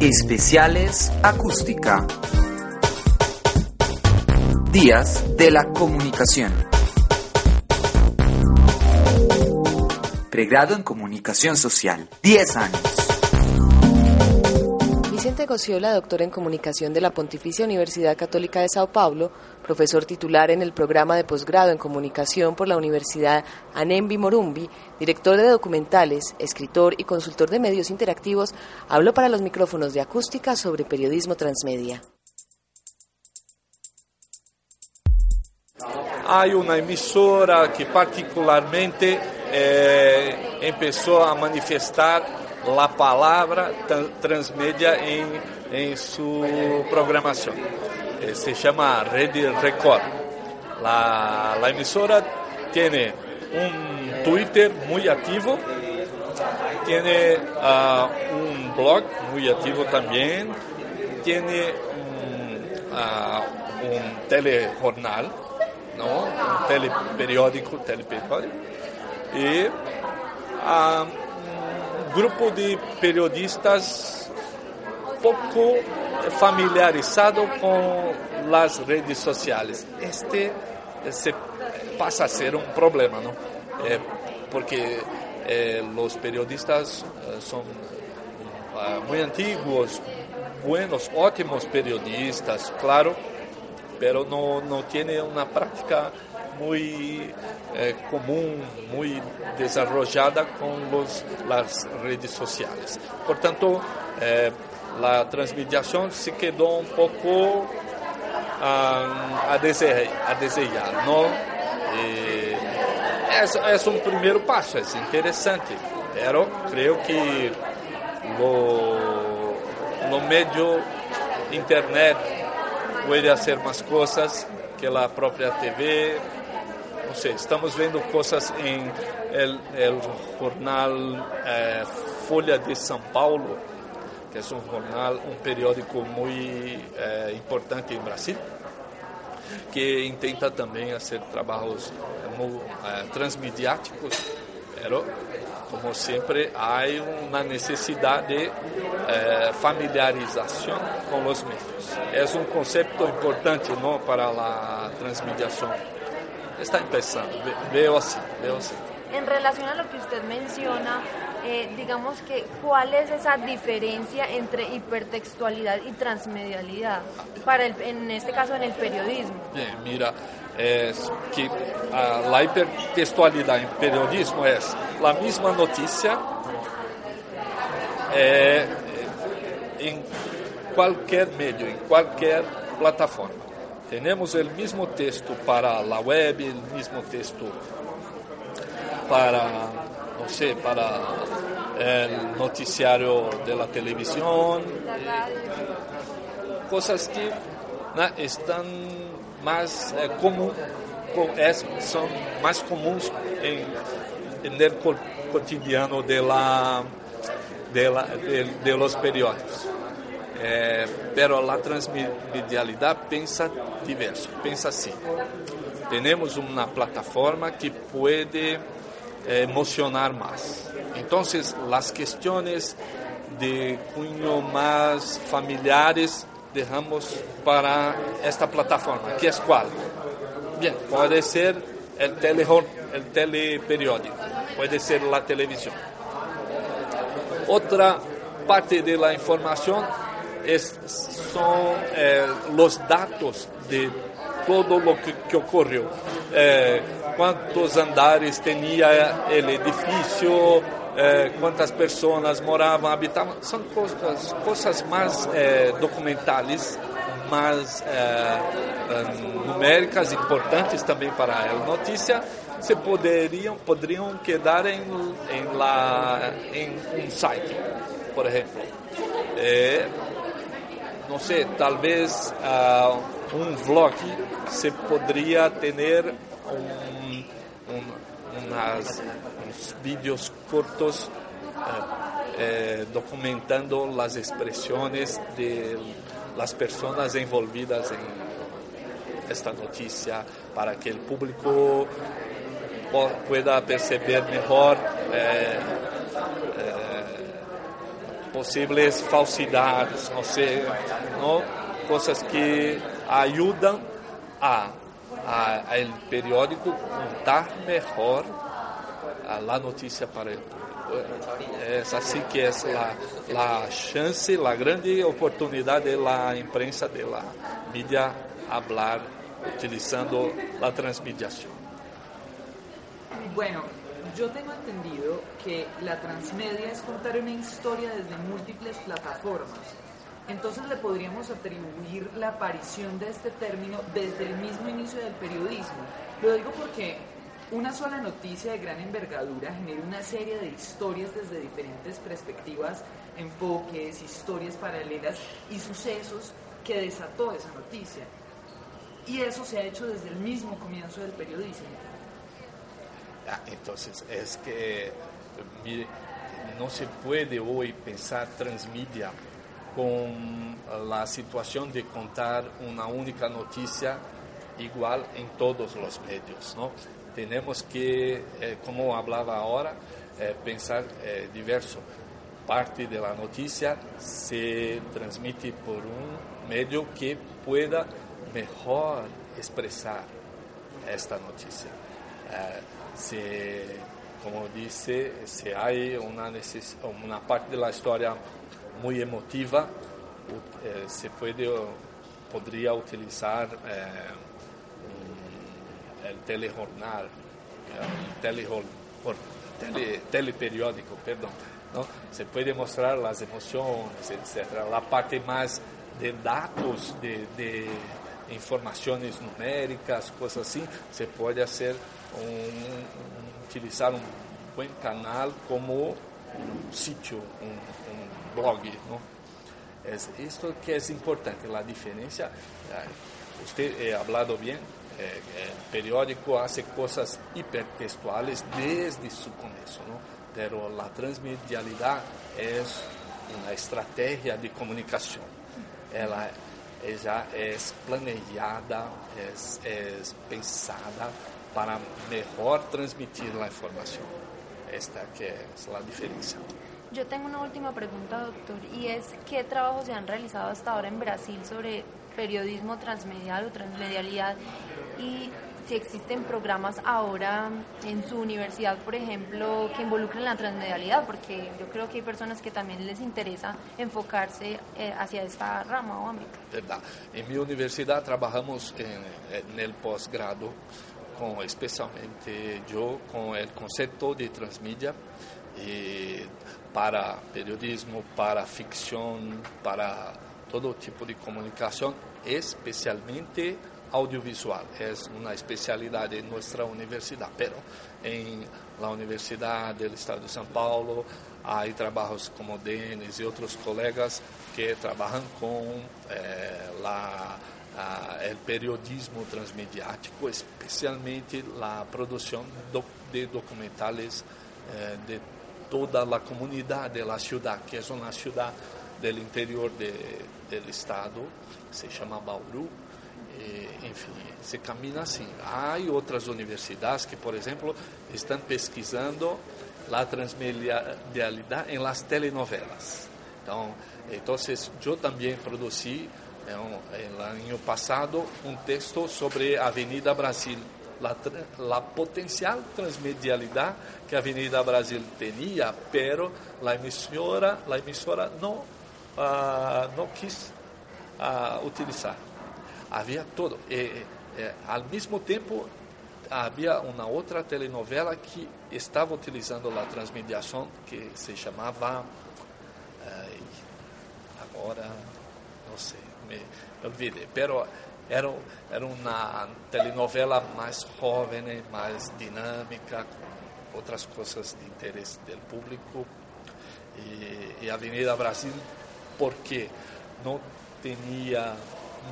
Especiales Acústica. Días de la Comunicación. Pregrado en Comunicación Social. 10 años. Vicente Gociola, doctor en Comunicación de la Pontificia Universidad Católica de Sao Paulo, profesor titular en el programa de posgrado en Comunicación por la Universidad Anembi Morumbi, director de documentales, escritor y consultor de medios interactivos, habló para los micrófonos de acústica sobre periodismo transmedia. Hay una emisora que particularmente eh, empezó a manifestar la palabra transmedia en, en su programación. Eh, se llama Red Record. La, la, emisora tiene un Twitter muy activo, tiene uh, un blog muy activo también, tiene un, uh, un telejornal, ¿no? un teleperiódico, teleperiódico y uh, grupo de periodistas poco familiarizado con las redes sociales. Este se pasa a ser un problema, ¿no? Eh, porque eh, los periodistas eh, son muy antiguos, buenos, ótimos periodistas, claro, pero no, no tiene una práctica muy común, muy desarrollada con los, las redes sociales. Por tanto, la transmediación se quedó un poco um, a, desejar, a desejar, ¿no? es, es, un primer paso, es interesante, pero que lo medio internet puede hacer más cosas que la propia TV. No sé, estamos viendo cosas en el, el jornal eh, Folha de São Paulo, que es un jornal, un periódico muy eh, importante en Brasil, que intenta también hacer trabajos muy, eh, transmediáticos, pero como siempre hay una necesidad de eh, familiarización con los. Es un concepto importante ¿no? para la transmediación. Está empezando, veo así, veo así. En relación a lo que usted menciona, eh, digamos que cuál es esa diferencia entre hipertextualidad y transmedialidad, para el, en este caso en el periodismo. Bien, mira, es que uh, la hipertextualidad en periodismo es la misma noticia eh, en cualquier medio, en cualquier plataforma. Tenemos el mismo texto para la web, el mismo texto para, no sé, para el noticiario de la televisión, cosas que ¿no? están más eh, es, son más comunes en, en, el cotidiano de, de, de, de los periódicos. Eh, pero la transmedialidad pensa diverso, pensa así. Tenemos una plataforma que puede emocionar más. Entonces, las cuestiones de cuño más familiares dejamos para esta plataforma, que es cuál? Bien, ser el, tele, el teleperiódico, puede ser la televisión. Otra parte de la información es, son eh, los datos de todo lo que, que ocurrió. Eh, quantos andares tinha o edifício, eh, quantas pessoas moravam, habitavam. São coisas, mais eh, documentais mais é, numéricas, importantes também para a notícia, se poderiam poderiam quedar em em, la, em um site, por exemplo. no sé, tal vez ah, un vlog se podría tener unos vídeos cortos eh, eh, documentando las expresiones de las personas envolvidas en esta noticia para que el público pueda perceber mejor. Eh, possíveis falsidades, não sei, não? coisas que ajudam a, a, a el periódico contar melhor a notícia para ele. É assim que é a, a chance, a grande oportunidade da imprensa, da mídia, falar utilizando a transmediação. Bueno, yo tengo entendido que la transmedia es contar una historia desde múltiples plataformas. Entonces le podríamos atribuir la aparición de este término desde el mismo inicio del periodismo. Lo digo porque una sola noticia de gran envergadura genera una serie de historias desde diferentes perspectivas, enfoques, historias paralelas y sucesos que desató esa noticia. Y eso se ha hecho desde el mismo comienzo del periodismo. Ah, entonces, es que no se puede hoy pensar transmedia con la situación de contar una única noticia igual en todos los medios, ¿no? Tenemos que, eh, como hablaba ahora, eh, pensar eh, diverso. Parte de la noticia se transmite por un medio que pueda mejor expresar esta noticia. Se, como dice, se hay una, una parte de la historia muy emotiva, eh, se puede, podría utilizar eh, el telejornal, el teleperiódico, perdón, ¿no? se puede mostrar las emociones, etc. La parte más de datos, de informaciones numéricas, cosas así, se puede hacer un, utilizar un buen canal como un sitio, un, un blog, ¿no? Es esto que es importante, la diferencia. Eh, usted ha hablado bien, eh, el periódico hace cosas hipertextuales desde su comienzo, ¿no? Pero la transmedialidad es una estrategia de comunicación. Ela, ella es planeada, es, es pensada para mejor transmitir la información. Esta que es la diferencia. Yo tengo una última pregunta, doctor, y es ¿qué trabajos se han realizado hasta ahora en Brasil sobre periodismo transmedial o transmedialidad? Y si existen programas ahora en su universidad, por ejemplo, que involucren la transmedialidad, porque yo creo que hay personas que también les interesa enfocarse eh, hacia esta rama o ámbito. Verdad. En mi universidad trabajamos en, en el posgrado, con, especialmente yo, con el concepto de transmedia. Y para periodismo, para ficción, para todo tipo de comunicación, especialmente audiovisual. Es una especialidad de nuestra universidad, pero en la Universidad del Estado de São Paulo hay trabajos como Denis y otros colegas que trabajan con eh, a, el periodismo transmediático, especialmente la producción do, de documentales eh, de toda a comunidade da cidade, que é uma cidade do interior de, do estado, se chama Bauru. E, enfim, se caminha assim. Há outras universidades que, por exemplo, estão pesquisando a transmedialidade em las telenovelas. Então, então eu também produzi, no ano passado, um texto sobre a Avenida Brasil la potencial transmedialidad que Avenida Brasil tenía, pero la emisora, la emisora no, uh, no quis uh, utilizar. Había todo. Eh, eh, al mismo tiempo, havia uma outra telenovela que estava utilizando a transmediação que se chamava agora não sei me olvidé. Pero era, era una telenovela más joven, más dinámica, con otras cosas de interés del público. Y, y Avenida Brasil, porque no tenía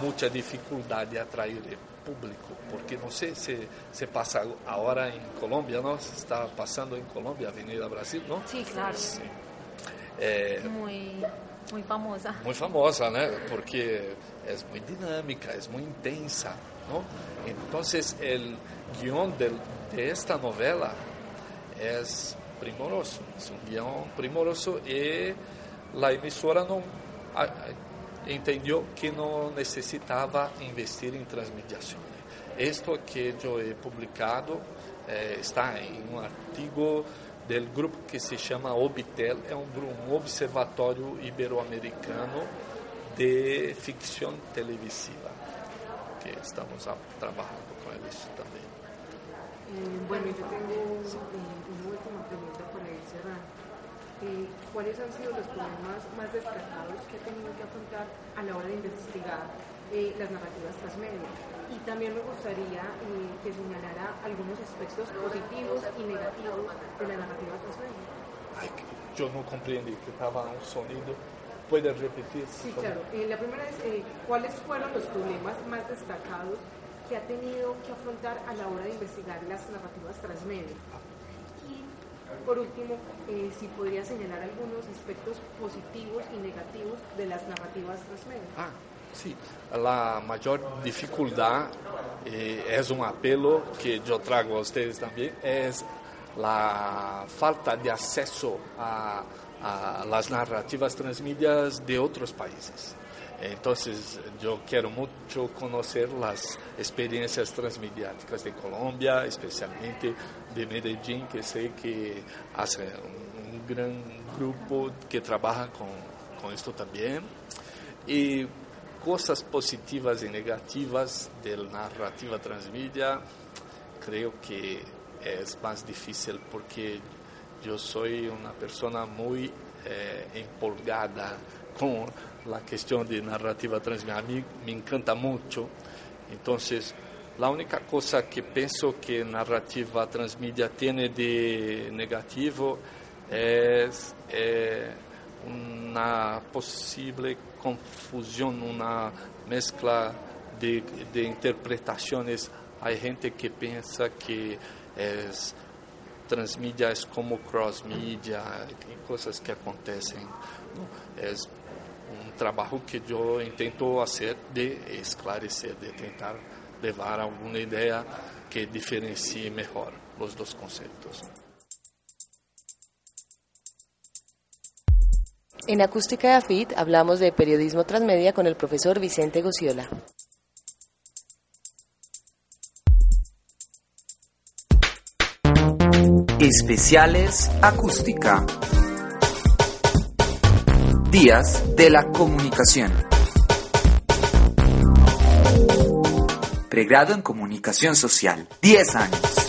mucha dificultad de atraer el público, porque no sé si se pasa ahora en Colombia, ¿no? Se está pasando en Colombia, Avenida Brasil, ¿no? Sí, claro. Sí. Eh, Muy, muy famosa. muy famosa, ¿no? Porque es muy dinámica, es muy intensa, ¿no? Entonces el guión del- de esta novela es primoroso, es un guión primoroso y la emisora no a- a- entendió que no necesitaba investir en transmediación. Esto que yo he publicado eh, está en un artigo del grupo que se llama Obitel, é um, um observatório ibero-americano de ficção televisiva, que estamos trabajando con eles também. Eh, bueno, yo tengo ¿Cuáles han sido los problemas más destacados que ha tenido que afrontar a la hora de investigar eh, las narrativas transmedia? Y también me gustaría eh, que señalara algunos aspectos positivos y negativos de la narrativa transmedia. Eu não compreendi que estava um sonido. Pode repetir? Sí, claro. Eh, la primera es, ¿cuáles fueron los problemas más destacados que ha tenido que afrontar a la hora de investigar las narrativas transmedia? Por último, eh, si podría señalar algunos aspectos positivos y negativos de las narrativas transmedia. Ah, sim. A maior dificuldade, e é um apelo que eu trago a vocês também, é a falta de acesso a, las narrativas transmídias de outros países. Entonces yo quiero mucho conocer las experiencias transmediáticas de Colombia, especialmente de Medellín, que sé que hace un gran grupo que trabaja con, con esto también. Y cosas positivas y negativas de la narrativa transmedia, creo que es más difícil porque yo soy una persona muy eh, empolgada com a questão de narrativa transmídia. A mim me encanta muito. Então, a única coisa que penso que narrativa transmídia tem de negativo é, é uma possível confusão, uma mescla de, de interpretações. Há gente que pensa que é, transmídia é como cross-mídia, coisas que acontecem. É um trabalho que eu tento fazer de esclarecer, de tentar levar alguma ideia que diferencie melhor os dois conceitos. En Acústica de AFIT hablamos de periodismo transmedia con el profesor Vicente Gociola. Especiales Acústica. Días de la Comunicación. Pregrado en Comunicación Social. 10 años.